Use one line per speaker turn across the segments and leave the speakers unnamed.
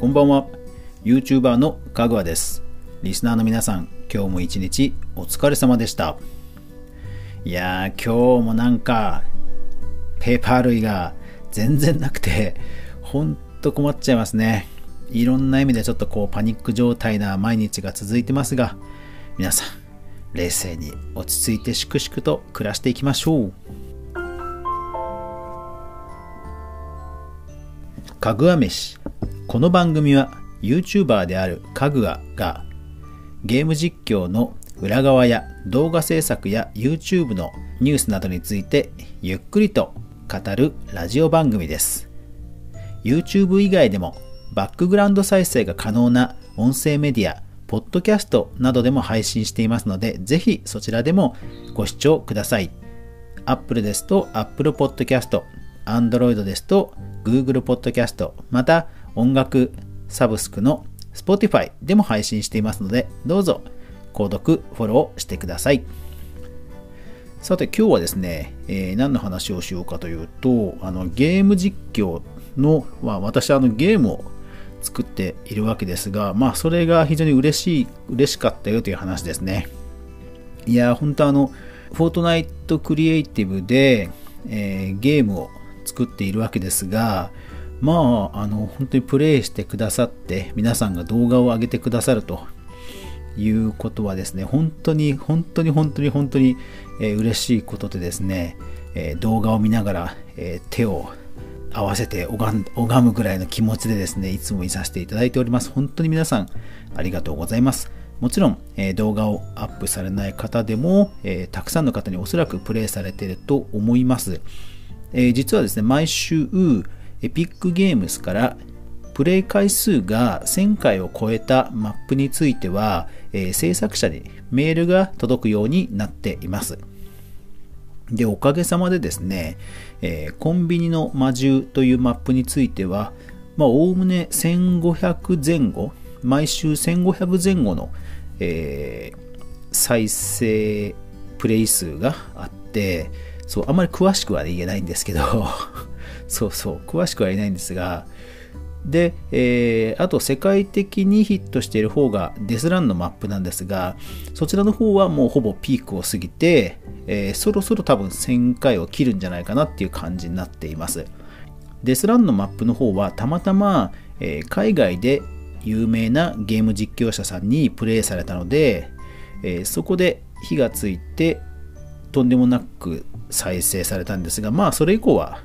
こんばんは。YouTuber のかぐわです。リスナーの皆さん今日も一日お疲れ様でした。いやー今日もなんかペーパー類が全然なくてほんと困っちゃいますね。いろんな意味でちょっとこうパニック状態な毎日が続いてますが皆さん冷静に落ち着いて粛々と暮らしていきましょう。かぐわ飯。この番組は YouTuber であるかぐわがゲーム実況の裏側や動画制作や YouTube のニュースなどについてゆっくりと語るラジオ番組です。YouTube 以外でもバックグラウンド再生が可能な音声メディアポッドキャストなどでも配信していますのでぜひそちらでもご視聴ください。Apple ですと Apple Podcast Android ですと Google Podcast また音楽サブスクの Spotify でも配信していますのでどうぞ購読フォローしてください。さて今日はですね、えー、何の話をしようかというとあのゲーム実況の、まあ、私あのゲームを作っているわけですがまあそれが非常に嬉しい嬉しかったよという話ですね。いや本当あのフォートナイトクリエイティブで、えー、ゲームを作っているわけですが、まあ、あの、本当にプレイしてくださって、皆さんが動画を上げてくださるということはですね、本当に、本当に、本当に、本当に、えー、嬉しいことでですね、えー、動画を見ながら、えー、手を合わせて拝むぐらいの気持ちでですね、いつも見させていただいております。本当に皆さん、ありがとうございます。もちろん、えー、動画をアップされない方でも、えー、たくさんの方におそらくプレイされていると思います。えー、実はですね、毎週、エピックゲームスからプレイ回数が1000回を超えたマップについては、えー、制作者にメールが届くようになっています。で、おかげさまでですね、えー、コンビニの魔獣というマップについては、まあ、おおむね1500前後、毎週1500前後の、えー、再生プレイ数があって、そう、あまり詳しくは言えないんですけどそうそう、詳しくは言えないんですが、で、えー、あと世界的にヒットしている方がデスランのマップなんですが、そちらの方はもうほぼピークを過ぎて、えー、そろそろ多分1000回を切るんじゃないかなっていう感じになっています。デスランのマップの方はたまたま、えー、海外で有名なゲーム実況者さんにプレイされたので、えそこで火がついてとんでもなく再生されたんですが、まあそれ以降は、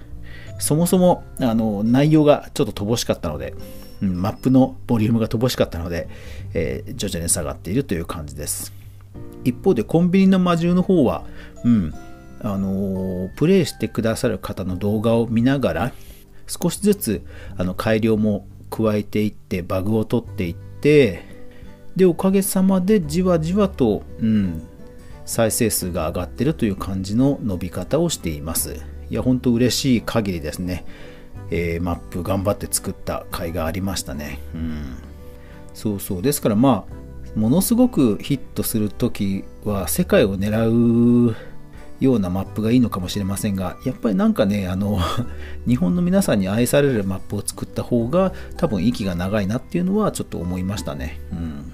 そもそもあの内容がちょっと乏しかったので、うん、マップのボリュームが乏しかったので、えー、徐々に下がっているという感じです。一方でコンビニの魔獣の方は、うん、あのー、プレイしてくださる方の動画を見ながら、少しずつあの改良も加えていって、バグを取っていって、で、おかげさまでじわじわと、うん、再生数が上がってるという感じの伸び方をしています。いや、ほんと嬉しい限りですね。えー、マップ頑張って作った甲斐がありましたね。うん。そうそう。ですからまあ、ものすごくヒットするときは世界を狙うようなマップがいいのかもしれませんが、やっぱりなんかね、あの、日本の皆さんに愛されるマップを作った方が多分息が長いなっていうのはちょっと思いましたね。うん。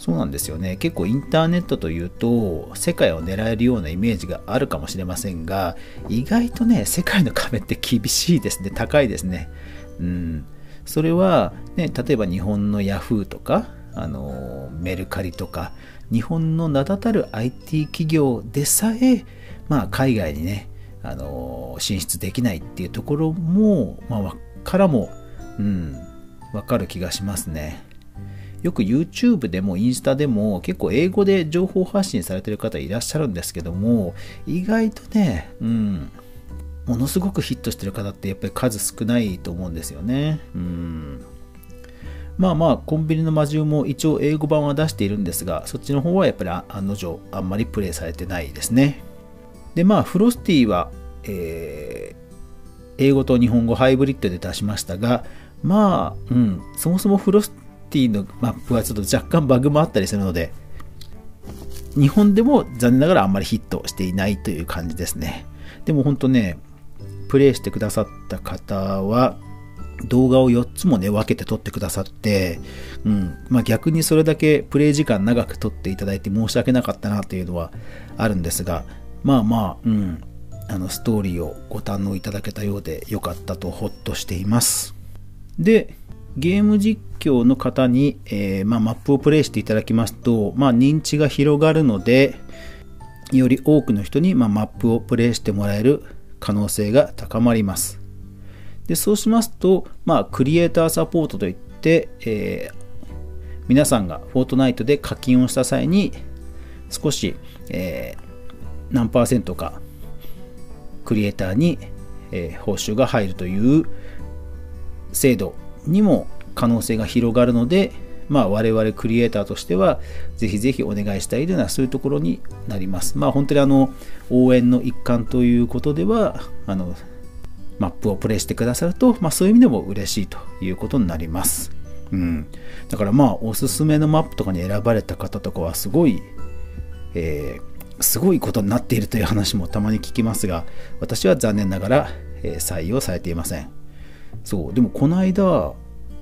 そうなんですよね。結構インターネットというと、世界を狙えるようなイメージがあるかもしれませんが、意外とね、世界の壁って厳しいですね。高いですね。うん。それは、ね、例えば日本のヤフーとか、あの、メルカリとか、日本の名だたる IT 企業でさえ、まあ、海外にね、あの、進出できないっていうところも、まあ、からも、うん、わかる気がしますね。よく YouTube でもインスタでも結構英語で情報発信されてる方いらっしゃるんですけども、意外とね、うん、ものすごくヒットしてる方ってやっぱり数少ないと思うんですよね。うん。まあまあ、コンビニの魔獣も一応英語版は出しているんですが、そっちの方はやっぱり案の定あんまりプレイされてないですね。で、まあ、フロスティは、えー、英語と日本語ハイブリッドで出しましたが、まあ、うん、そもそもフロスティのマップはちょっと若干バグもあったりするので、日本でも残念ながらあんまりヒットしていないという感じですね。でも本当ね、プレイしてくださった方は、動画を4つもね、分けて撮ってくださって、うん。まあ逆にそれだけプレイ時間長く撮っていただいて申し訳なかったなというのはあるんですが、まあまあ、うん。あの、ストーリーをご堪能いただけたようでよかったとほっとしています。で、ゲーム実況の方に、えー、まあ、マップをプレイしていただきますと、まあ、認知が広がるので、より多くの人に、まあ、マップをプレイしてもらえる可能性が高まります。でそうしますと、まあ、クリエイターサポートといって、えー、皆さんがフォートナイトで課金をした際に少し、えー、何パーセントかクリエイターに、えー、報酬が入るという制度にも可能性が広がるので、まあ、我々クリエイターとしてはぜひぜひお願いしたいというのはそういうところになります。まあ本当にあの応援の一環ということではあのマップをプレイしてくださると、まあ、そういう意味でも嬉しいということになります。うん、だからまあおすすめのマップとかに選ばれた方とかはすごい、えー、すごいことになっているという話もたまに聞きますが私は残念ながら、えー、採用されていませんそうでもこの間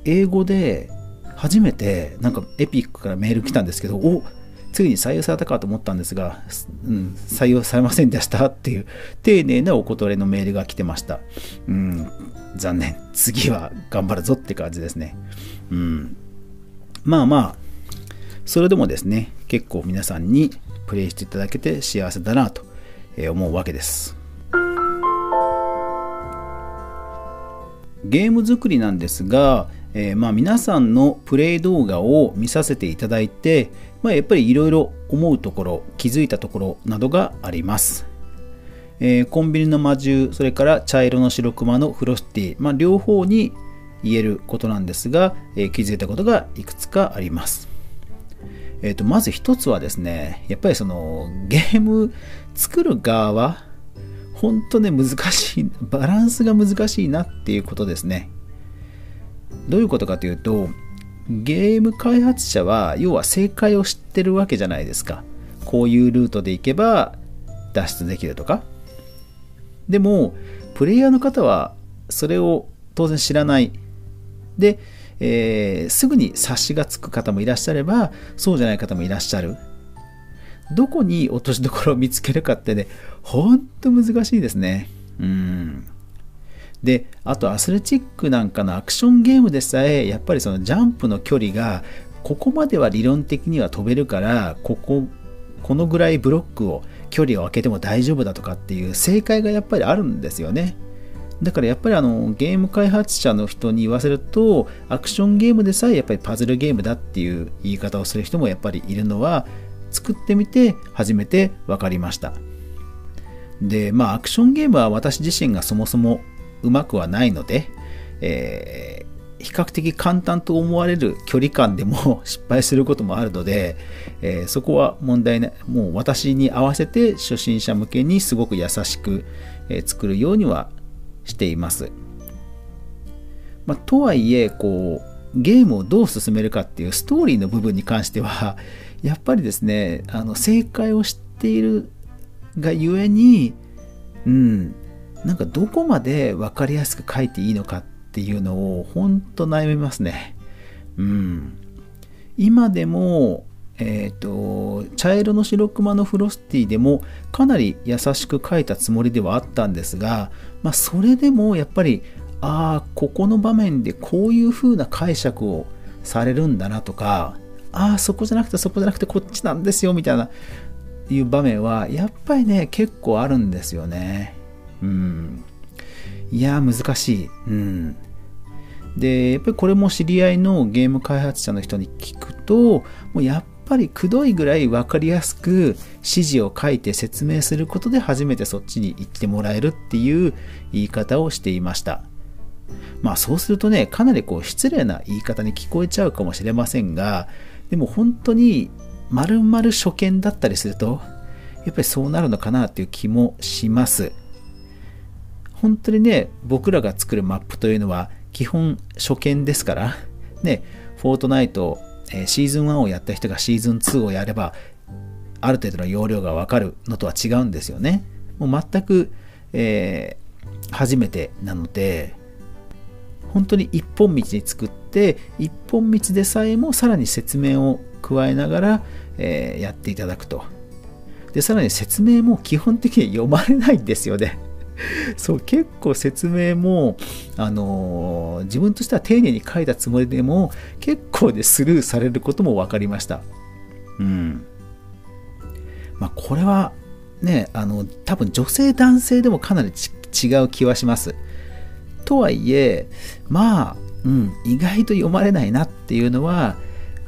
英語で初めてなんかエピックからメール来たんですけどおついに採用されたかと思ったんですが、うん、採用されませんでしたっていう丁寧なお断りのメールが来てました。うん、残念。次は頑張るぞって感じですね。うん。まあまあ、それでもですね、結構皆さんにプレイしていただけて幸せだなと思うわけです。ゲーム作りなんですが、えー、まあ皆さんのプレイ動画を見させていただいて、まあ、やっぱりいろいろ思うところ気づいたところなどがあります、えー、コンビニの魔獣それから茶色の白クマのフロスティ、まあ、両方に言えることなんですが、えー、気づいたことがいくつかあります。えーと、まず一つはですねやっぱりそのゲーム作る側本当ね難しいバランスが難しいなっていうことですね。どういうことかというとゲーム開発者は要は正解を知ってるわけじゃないですか。こういうルートで行けば脱出できるとか。でもプレイヤーの方はそれを当然知らない。で、えー、すぐに察しがつく方もいらっしゃればそうじゃない方もいらっしゃる。どこに落としどころを見つけるかってねほんと難しいですね。うん。であとアスレチックなんかのアクションゲームでさえやっぱりそのジャンプの距離がここまでは理論的には飛べるからこここのぐらいブロックを距離を空けても大丈夫だとかっていう正解がやっぱりあるんですよね。だからやっぱりあのゲーム開発者の人に言わせるとアクションゲームでさえやっぱりパズルゲームだっていう言い方をする人もやっぱりいるのは作ってみて初めて分かりましたでまあアクションゲームは私自身がそもそもうまくはないので、えー、比較的簡単と思われる距離感でも 失敗することもあるので、えー、そこは問題ないもう私に合わせて初心者向けにすごく優しく、えー、作るようにはしています。まあ、とはいえこうゲームをどう進めるかっていうストーリーの部分に関しては やっぱりですねあの正解を知っているがゆえにうんなんかどこまで分かりやすく書いていいのかっていうのを本当悩みますね。うん。今でも、えっ、ー、と、茶色の白熊のフロスティでもかなり優しく書いたつもりではあったんですが、まあそれでもやっぱり、ああ、ここの場面でこういう風な解釈をされるんだなとか、ああ、そこじゃなくてそこじゃなくてこっちなんですよみたいないう場面はやっぱりね結構あるんですよね。うん。いや、難しい。うん。で、やっぱりこれも知り合いのゲーム開発者の人に聞くと、もうやっぱりくどいぐらい分かりやすく指示を書いて説明することで初めてそっちに行ってもらえるっていう言い方をしていました。まあそうするとね、かなりこう失礼な言い方に聞こえちゃうかもしれませんが、でも本当に丸々初見だったりすると、やっぱりそうなるのかなっていう気もします。本当にね、僕らが作るマップというのは基本初見ですから、ね、フォートナイト、えー、シーズン1をやった人がシーズン2をやれば、ある程度の容量がわかるのとは違うんですよね。もう全く、えー、初めてなので、本当に一本道に作って一本道でさえもさらに説明を加えながら、えー、やっていただくと。でさらに説明も基本的に読まれないんですよね。そう結構説明も、あのー、自分としては丁寧に書いたつもりでも結構でスルーされることも分かりました。うん。まあこれはねあの多分女性男性でもかなり違う気はします。とはいえまあ、うん、意外と読まれないなっていうのは、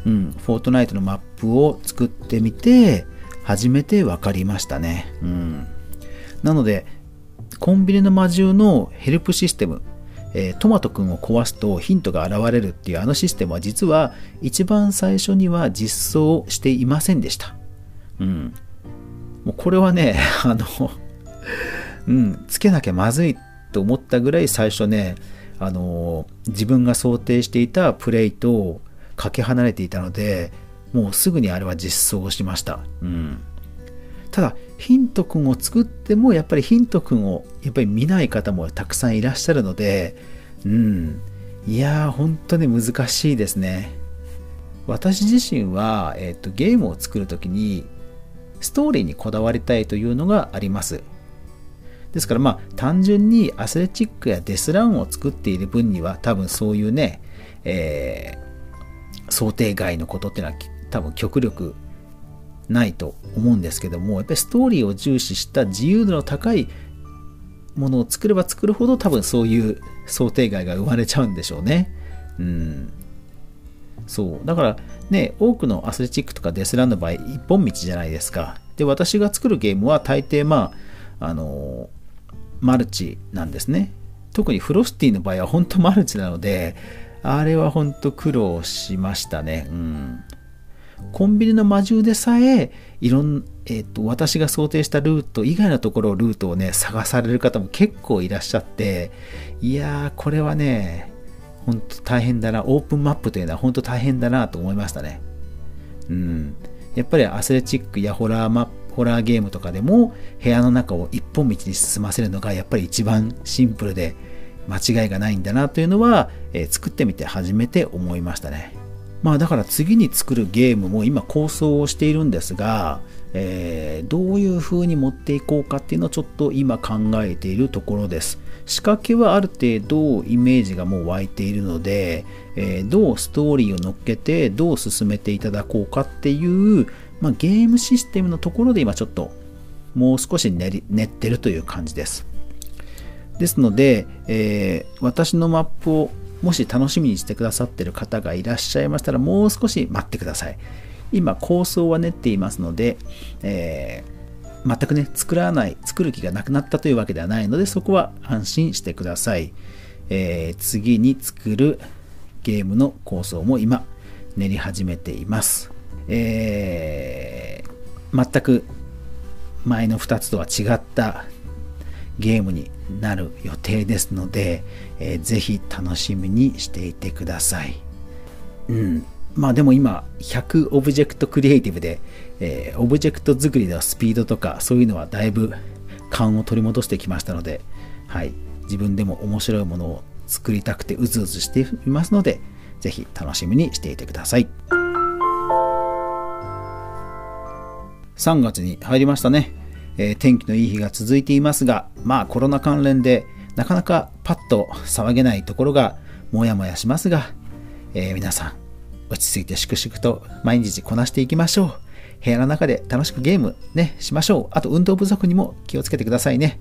うん、フォートナイトのマップを作ってみて初めて分かりましたね、うん、なのでコンビニの魔獣のヘルプシステム、えー、トマトくんを壊すとヒントが現れるっていうあのシステムは実は一番最初には実装していませんでした。うん。もうこれはね、あのうん、つけなきゃまずいっと思ったぐらい最初ね、あの自分が想定していたプレイとかけ離れていたので、もうすぐにあれは実装しました。うん。ただ、ヒントくんを作っても、やっぱりヒントくんをやっぱり見ない方もたくさんいらっしゃるので、うん。いやー、本当に難しいですね。私自身は、えっ、と、ゲームを作るときに、ストーリーにこだわりたいというのがあります。ですからまあ単純にアスレチックやデスランを作っている分には多分そういうね、えー、想定外のことっていうのは多分極力ないと思うんですけどもやっぱりストーリーを重視した自由度の高いものを作れば作るほど多分そういう想定外が生まれちゃうんでしょうね。うん。そう。だからね、多くのアスレチックとかデスランの場合、一本道じゃないですか。で、私が作るゲームは大抵まあ、あのマルチなんですね。特にフロスティの場合は本当マルチなので、あれは本当苦労しましたね。うん。コンビニの魔獣でさえ、いろん、えっ、ー、と、私が想定したルート以外のところルートをね、探される方も結構いらっしゃって、いやー、これはね、本当大変だな、オープンマップというのは本当大変だなと思いましたね。うん。やっぱりアスレチックやホラーマップ、ホラーゲームとかでも部屋の中を一本道に進ませるのがやっぱり一番シンプルで間違いがないんだなというのは、えー、作ってみて初めて思いましたね。まあだから次に作るゲームも今構想をしているんですが、えー、どういう風に持っていこうかっていうのをちょっと今考えているところです。仕掛けはある程度イメージがもう湧いているので、えー、どうストーリーを乗っけてどう進めていただこうかっていう、まあ、ゲームシステムのところで今ちょっともう少し練り練ってるという感じです。ですので、えー、私のマップをもし楽しみにしてくださってる方がいらっしゃいましたら、もう少し待ってください。今、構想は練っていますので、えー、全くね、作らない、作る気がなくなったというわけではないので、そこは安心してください。えー、次に作るゲームの構想も今、練り始めています。えー、全く前の2つとは違ったゲームになる予定ですので、えー、ぜひ楽しみにしていてください。うん。まあでも今、100オブジェクトクリエイティブで、えー、オブジェクト作りのスピードとか、そういうのはだいぶ勘を取り戻してきましたので、はい。自分でも面白いものを作りたくてうずうずしていますので、ぜひ楽しみにしていてください。3月に入りましたね。えー、天気のいい日が続いていますが、まあコロナ関連でなかなかパッと騒げないところがもやもやしますが、えー、皆さん落ち着いて粛々と毎日こなしていきましょう。部屋の中で楽しくゲームね、しましょう。あと運動不足にも気をつけてくださいね。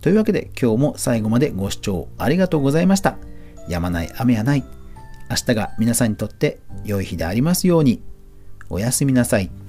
というわけで今日も最後までご視聴ありがとうございました。やまない雨はない。明日が皆さんにとって良い日でありますように。おやすみなさい。